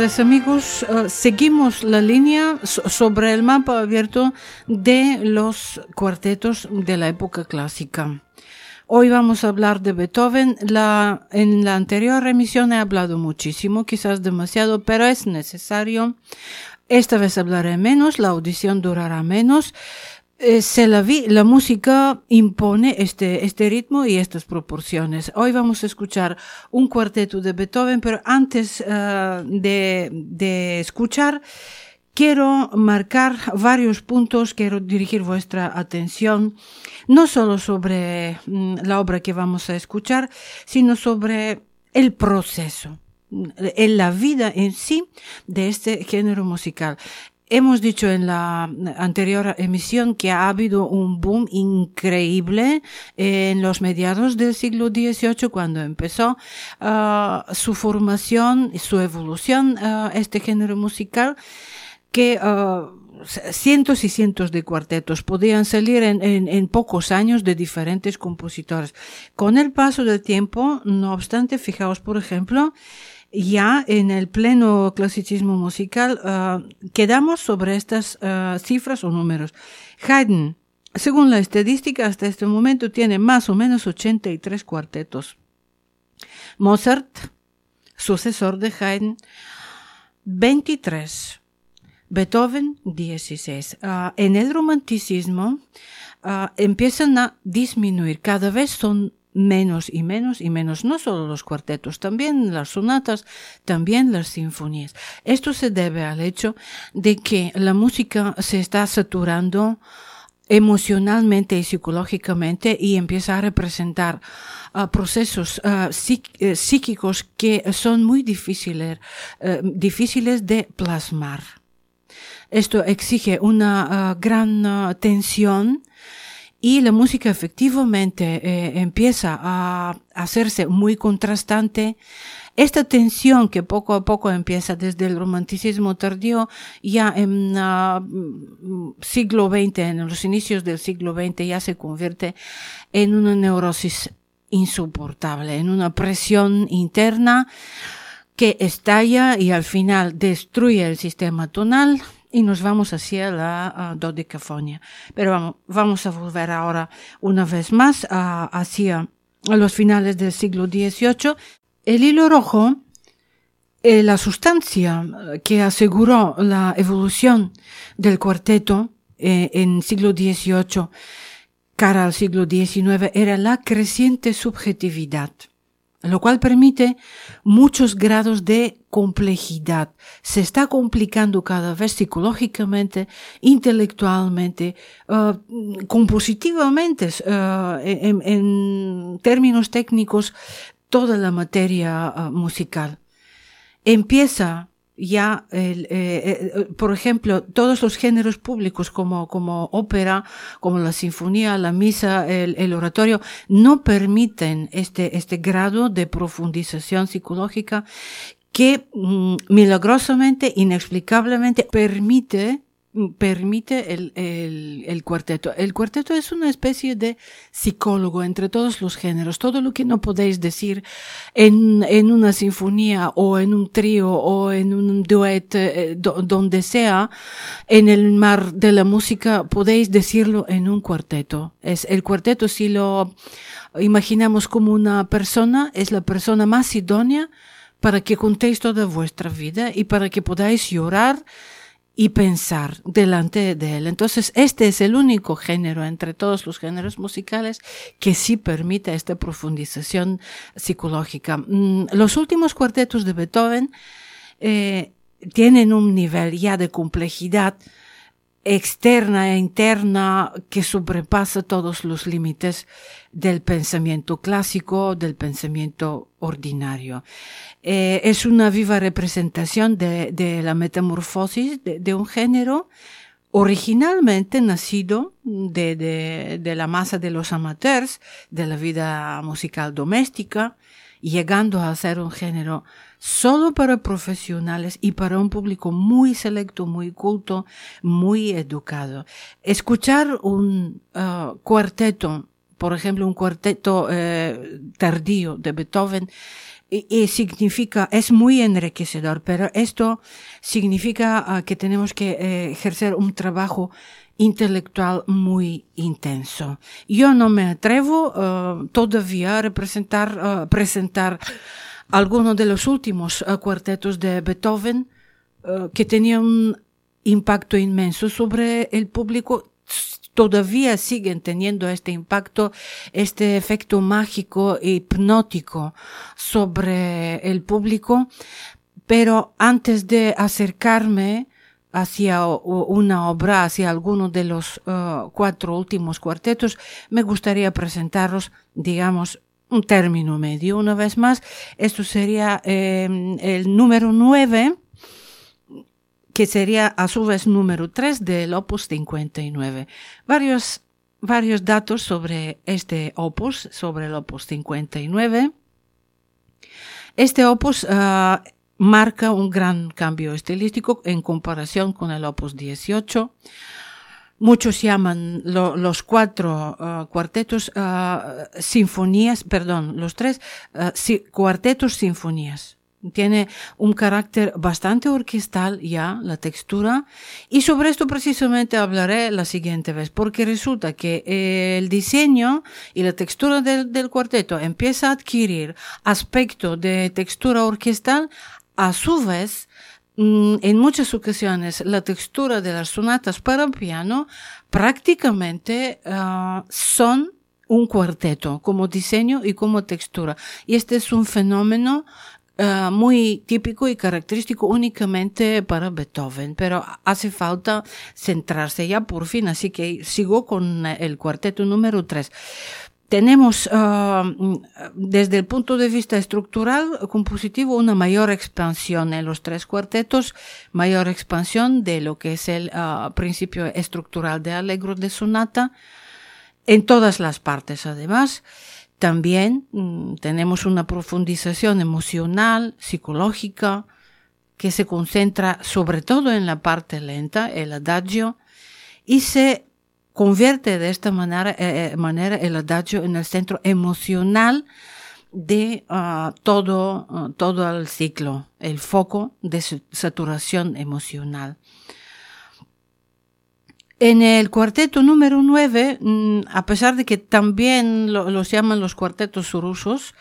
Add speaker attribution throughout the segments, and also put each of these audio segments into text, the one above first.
Speaker 1: Amigos. Uh, seguimos la línea so sobre el mapa abierto de los cuartetos de la época clásica. Hoy vamos a hablar de Beethoven. En la anterior emisión he hablado muchísimo, quizás demasiado, pero es necesario. Esta vez hablaré menos, la audición durará menos. Eh, se la, vi, la música impone este, este ritmo y estas proporciones. Hoy vamos a escuchar un cuarteto de Beethoven, pero antes uh, de, de escuchar, quiero marcar varios puntos, quiero dirigir vuestra atención, no solo sobre mm, la obra que vamos a escuchar, sino sobre el proceso en la vida en sí de este género musical. Hemos dicho en la anterior emisión que ha habido un boom increíble en los mediados del siglo XVIII cuando empezó uh, su formación, su evolución, uh, este género musical, que uh, cientos y cientos de cuartetos podían salir en, en, pocos años de diferentes compositores. Con el paso del tiempo, no obstante, fijaos, por ejemplo, ya en el pleno clasicismo musical uh, quedamos sobre estas uh, cifras o números. Haydn, según la estadística, hasta este momento tiene más o menos 83 cuartetos. Mozart, sucesor de Haydn, 23. Beethoven, 16. Uh, en el romanticismo empiezan a disminuir, cada vez son menos y menos y menos, no solo los cuartetos, también las sonatas, también las sinfonías. Esto se debe al hecho de que la música se está saturando emocionalmente y psicológicamente y empieza a representar uh, procesos uh, psíquicos que son muy difíciles, uh, difíciles de plasmar. Esto exige una gran tensión y la música efectivamente eh, empieza a hacerse muy contrastante. Esta tensión que poco a poco empieza desde el romanticismo tardío, ya en uh, siglo XX, en los inicios del siglo XX, ya se convierte en una neurosis insoportable, en una presión interna que estalla y al final destruye el sistema tonal, y nos vamos hacia la uh, dodecafonia. Pero vamos, vamos a volver ahora una vez más hacia los finales del siglo XVIII. El hilo rojo, eh, la sustancia que aseguró la evolución del cuarteto eh, en siglo XVIII cara al siglo XIX era la creciente subjetividad lo cual permite muchos grados de complejidad. Se está complicando cada vez psicológicamente, intelectualmente, uh, compositivamente, uh, en, en, términos técnicos, toda la materia uh, musical. Empieza ya, el, eh, eh, por ejemplo, todos los géneros públicos como, como ópera, como la sinfonía, la misa, el, el oratorio, no permiten este, este grado de profundización psicológica que mm, milagrosamente, inexplicablemente permite permite el, el, el, cuarteto. El cuarteto es una especie de psicólogo entre todos los géneros. Todo lo que no podéis decir en, en una sinfonía o en un trío o en un duet, eh, do, donde sea, en el mar de la música, podéis decirlo en un cuarteto. Es el cuarteto si lo imaginamos como una persona, es la persona más idónea para que contéis toda vuestra vida y para que podáis llorar y pensar delante de él. Entonces, este es el único género entre todos los géneros musicales que sí permite esta profundización psicológica. Mm, los últimos cuartetos de Beethoven eh, tienen un nivel ya de complejidad externa e interna que sobrepasa todos los límites del pensamiento clásico, del pensamiento ordinario. Eh, es una viva representación de, la metamorfosis de, un género originalmente nacido de, de la masa de los amateurs, de la vida musical doméstica, llegando a ser un género solo para profesionales y para un público muy selecto, muy culto, muy educado. Escuchar un uh, cuarteto, por ejemplo, un cuarteto uh, tardío de Beethoven, y, significa, es muy enriquecedor, pero esto significa ah, que tenemos que eh, ejercer un trabajo intelectual muy intenso. Yo no me atrevo uh, todavía a representar, presentar algunos de los últimos uh, cuartetos de Beethoven que tenían un impacto inmenso sobre el público todavía siguen teniendo este impacto, este efecto mágico e hipnótico sobre el público, pero antes de acercarme hacia una obra, hacia alguno de los uh, cuatro últimos cuartetos, me gustaría presentaros, digamos, un término medio. Una vez más, esto sería eh, el número nueve, que sería a su vez número tres del opus 59. Varios, varios datos sobre este opus, sobre el opus 59. Este opus uh, marca un gran cambio estilístico en comparación con el Opus 18. Muchos llaman los cuatro uh, cuartetos uh, sinfonías, perdón, los tres uh, cuartetos sinfonías. Tiene un carácter bastante orquestal ya, la textura, y sobre esto precisamente hablaré la siguiente vez, porque resulta que el diseño y la textura del, del cuarteto empieza a adquirir aspecto de textura orquestal a su vez, en muchas ocasiones la textura de las sonatas para piano prácticamente uh, son un cuarteto como diseño y como textura. Y este es un fenómeno uh, muy típico y característico únicamente para Beethoven, pero hace falta centrarse ya por fin, así que sigo con el cuarteto número 3 tenemos uh, desde el punto de vista estructural compositivo una mayor expansión en los tres cuartetos, mayor expansión de lo que es el uh, principio estructural de Allegro de sonata en todas las partes además. También um, tenemos una profundización emocional, psicológica, que se concentra sobre todo en la parte lenta, el adagio, y se convierte de esta manera, eh, eh, manera el adagio en el centro emocional de uh, todo, uh, todo el ciclo, el foco de saturación emocional. En el cuarteto número 9, mm, a pesar de que también lo, los llaman los cuartetos rusos,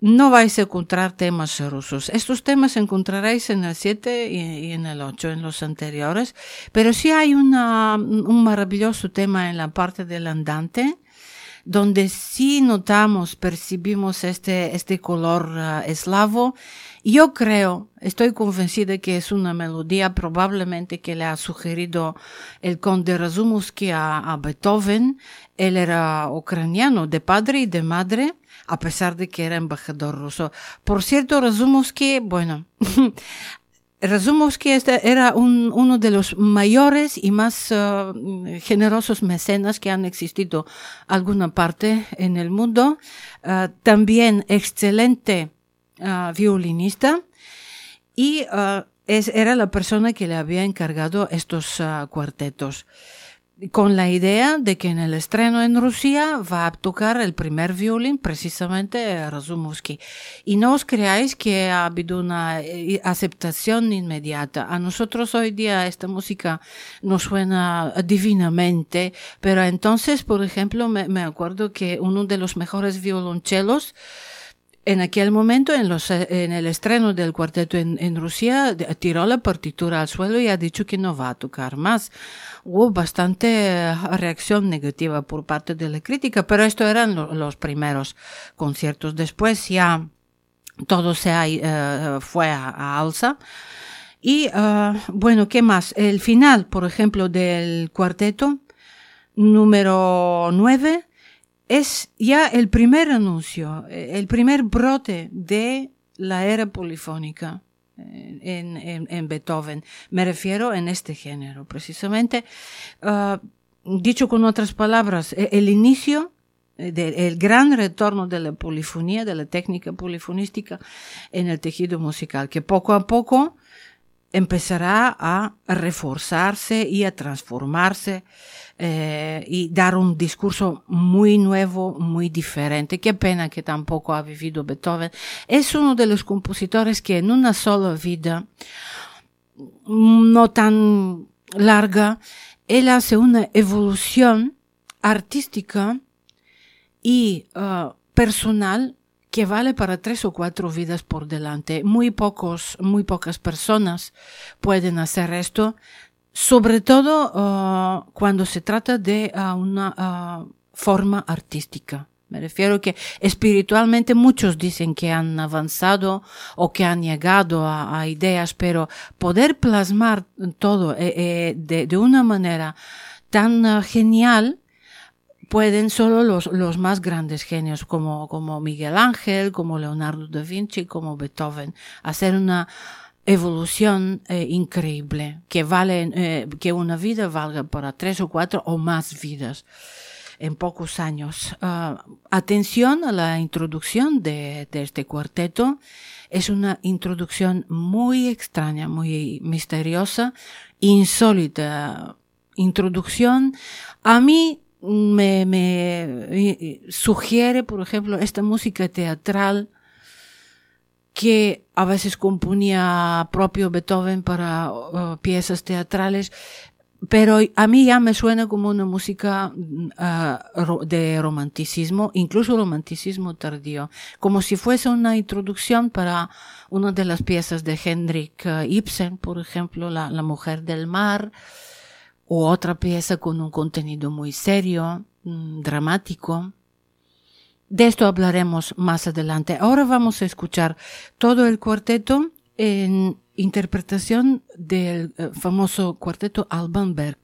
Speaker 1: no vais a encontrar temas rusos. Estos temas encontraréis en el 7 y, en el 8, en los anteriores, pero sí hay una, un maravilloso tema en la parte del andante, donde sí notamos, percibimos este, este color uh, eslavo. Yo creo, estoy convencida que es una melodía probablemente que le ha sugerido el conde Razumovsky a, a Beethoven. Él era ucraniano de padre y de madre a pesar de que era embajador ruso. Por cierto, Razumovsky, bueno, Razumovsky este era un, uno de los mayores y más uh, generosos mecenas que han existido alguna parte en el mundo. Uh, también excelente uh, violinista y era la persona que le había encargado estos cuartetos con la idea de que en el estreno en Rusia va a tocar el primer violín precisamente Razumovsky. Y no os creáis que ha habido una eh, aceptación inmediata. A nosotros hoy día esta música nos suena divinamente, pero entonces, por ejemplo, me, me acuerdo que uno de los mejores violonchelos en aquel momento, en, los, en el estreno del cuarteto en, en, Rusia, tiró la partitura al suelo y ha dicho que no va a tocar más. Hubo bastante reacción negativa por parte de la crítica, pero esto eran lo, los primeros conciertos. Después ya todo se uh, fue a, a, alza. Y uh, bueno, ¿qué más? El final, por ejemplo, del cuarteto número 9 es ya el primer anuncio, el primer brote de la era polifónica eh, en, en, en Beethoven. Me refiero en este género, precisamente. Uh, dicho con otras palabras, e, el inicio del gran retorno de la polifonía, de la técnica polifonística en el tejido musical, que poco a poco empezará a reforzarse y a transformarse eh, y dar un discurso muy nuevo, muy diferente. Qué pena que tampoco ha vivido Beethoven. Es uno de los compositores que en una sola vida, no tan larga, él hace una evolución artística y uh, personal que vale para tres o cuatro vidas por delante. Muy pocos, muy pocas personas pueden hacer esto, sobre todo uh, cuando se trata de uh, una uh, forma artística. Me refiero que espiritualmente muchos dicen que han avanzado o que han llegado a, a ideas, pero poder plasmar todo eh, eh, de, de, una manera tan genial pueden solo los, los más grandes genios como, como Miguel Ángel, como Leonardo da Vinci, como Beethoven, hacer una evolución eh, increíble que vale, eh, que una vida valga para tres o cuatro o más vidas en pocos años. Uh, atención a la introducción de, de este cuarteto. Es una introducción muy extraña, muy misteriosa, insólita introducción. A mí me, me sugiere, por ejemplo, esta música teatral que a veces componía propio Beethoven para uh, piezas teatrales, pero a mí ya me suena como una música uh, de romanticismo, incluso romanticismo tardío, como si fuese una introducción para una de las piezas de Hendrik uh, Ibsen, por ejemplo, La, la Mujer del Mar, o otra pieza con un contenido muy serio, mmm, dramático. De esto hablaremos más adelante. Ahora vamos a escuchar todo el cuarteto en interpretación del uh, famoso cuarteto Alban Berg.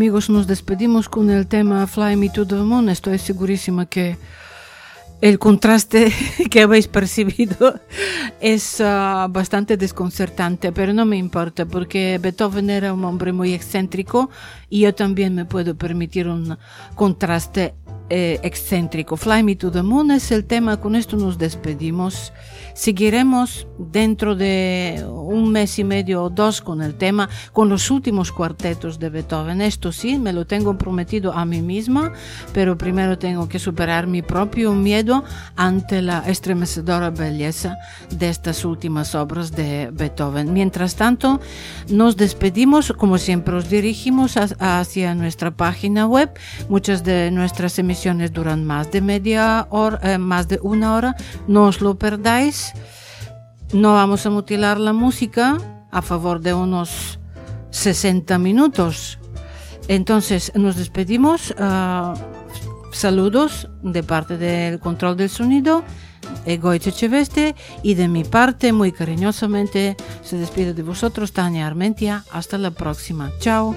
Speaker 1: Amigos, nos despedimos con el tema Fly Me to the Moon. Estoy segurísima que el contraste que habéis percibido es uh, bastante desconcertante, pero no me importa porque Beethoven era un hombre muy excéntrico y yo también me puedo permitir un contraste eh, excéntrico. Fly Me to the Moon es el tema, con esto nos despedimos. Seguiremos dentro de un mes y medio o dos con el tema, con los últimos cuartetos de Beethoven. Esto sí, me lo tengo prometido a mí misma, pero primero tengo que superar mi propio miedo ante la estremecedora belleza de estas últimas obras de Beethoven. Mientras tanto, nos despedimos, como siempre os dirigimos hacia nuestra página web. Muchas de nuestras emisiones duran más de media hora, eh, más de una hora. No os lo perdáis no vamos a mutilar la música a favor de unos 60 minutos. Entonces nos despedimos. Ah, saludos de parte del control del sonido, Egoiche Cheveste, y de mi parte, muy cariñosamente, se despide de vosotros, Tania Armentia. Hasta la próxima. Chao.